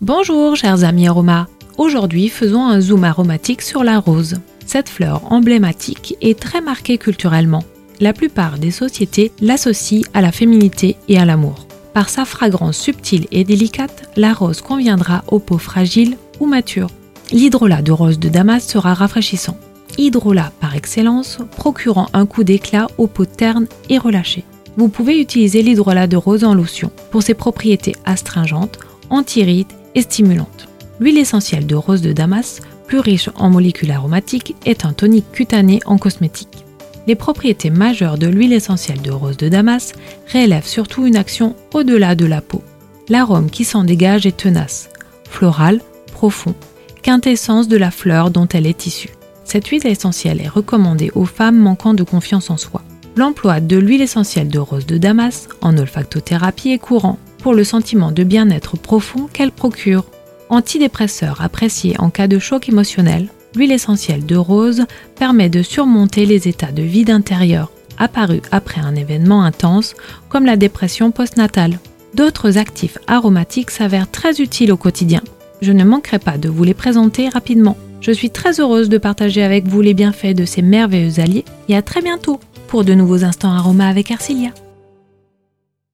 Bonjour chers amis aromas. Aujourd'hui faisons un zoom aromatique sur la rose. Cette fleur emblématique est très marquée culturellement. La plupart des sociétés l'associent à la féminité et à l'amour. Par sa fragrance subtile et délicate, la rose conviendra aux peaux fragiles ou matures. L'hydrolat de rose de Damas sera rafraîchissant. Hydrolat par excellence, procurant un coup d'éclat aux peaux ternes et relâchées. Vous pouvez utiliser l'hydrolat de rose en lotion pour ses propriétés astringentes, anti stimulante. L'huile essentielle de rose de Damas, plus riche en molécules aromatiques, est un tonique cutané en cosmétique. Les propriétés majeures de l'huile essentielle de rose de Damas révèlent surtout une action au-delà de la peau. L'arôme qui s'en dégage est tenace, floral, profond, quintessence de la fleur dont elle est issue. Cette huile essentielle est recommandée aux femmes manquant de confiance en soi. L'emploi de l'huile essentielle de rose de Damas en olfactothérapie est courant pour le sentiment de bien-être profond qu'elle procure. Antidépresseur apprécié en cas de choc émotionnel, l'huile essentielle de rose permet de surmonter les états de vide intérieur apparus après un événement intense comme la dépression postnatale. D'autres actifs aromatiques s'avèrent très utiles au quotidien. Je ne manquerai pas de vous les présenter rapidement. Je suis très heureuse de partager avec vous les bienfaits de ces merveilleux alliés et à très bientôt pour de nouveaux instants aromas avec Arcilia.